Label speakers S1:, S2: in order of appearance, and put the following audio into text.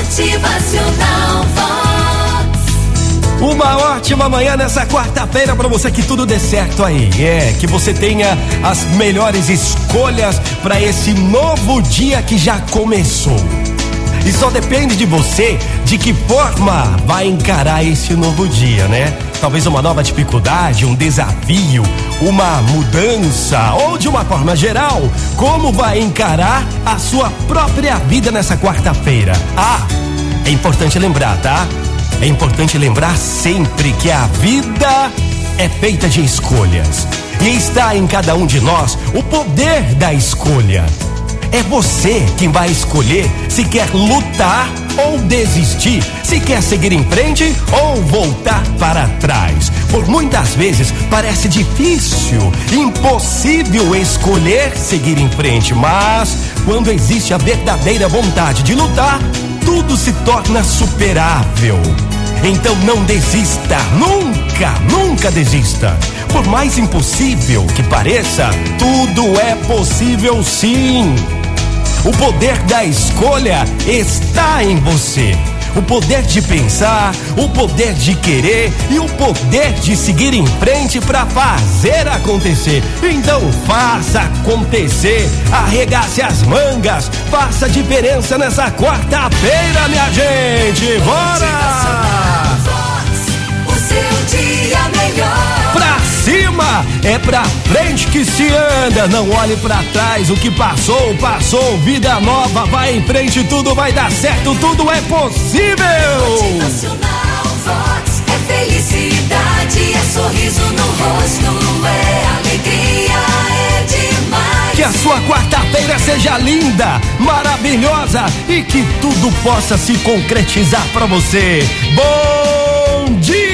S1: Motivacional Vox.
S2: Uma ótima manhã nessa quarta-feira para você que tudo dê certo aí. É, que você tenha as melhores escolhas para esse novo dia que já começou. E só depende de você de que forma vai encarar esse novo dia, né? Talvez uma nova dificuldade, um desafio, uma mudança ou de uma forma geral, como vai encarar a sua própria vida nessa quarta-feira? Ah, é importante lembrar, tá? É importante lembrar sempre que a vida é feita de escolhas. E está em cada um de nós o poder da escolha. É você quem vai escolher se quer lutar ou desistir, se quer seguir em frente ou voltar para trás. Por muitas vezes parece difícil, impossível escolher seguir em frente, mas quando existe a verdadeira vontade de lutar, tudo se torna superável. Então não desista, nunca, nunca desista. Por mais impossível que pareça, tudo é possível sim. O poder da escolha está em você. O poder de pensar, o poder de querer e o poder de seguir em frente para fazer acontecer. Então faça acontecer, arregace as mangas, faça diferença nessa quarta-feira, minha gente. Bora! É pra frente que se anda. Não olhe pra trás, o que passou, passou. Vida nova, vai em frente, tudo vai dar certo, tudo é possível.
S1: Vox é felicidade, é sorriso no rosto, é alegria, é demais.
S2: Que a sua quarta-feira seja linda, maravilhosa e que tudo possa se concretizar pra você. Bom dia!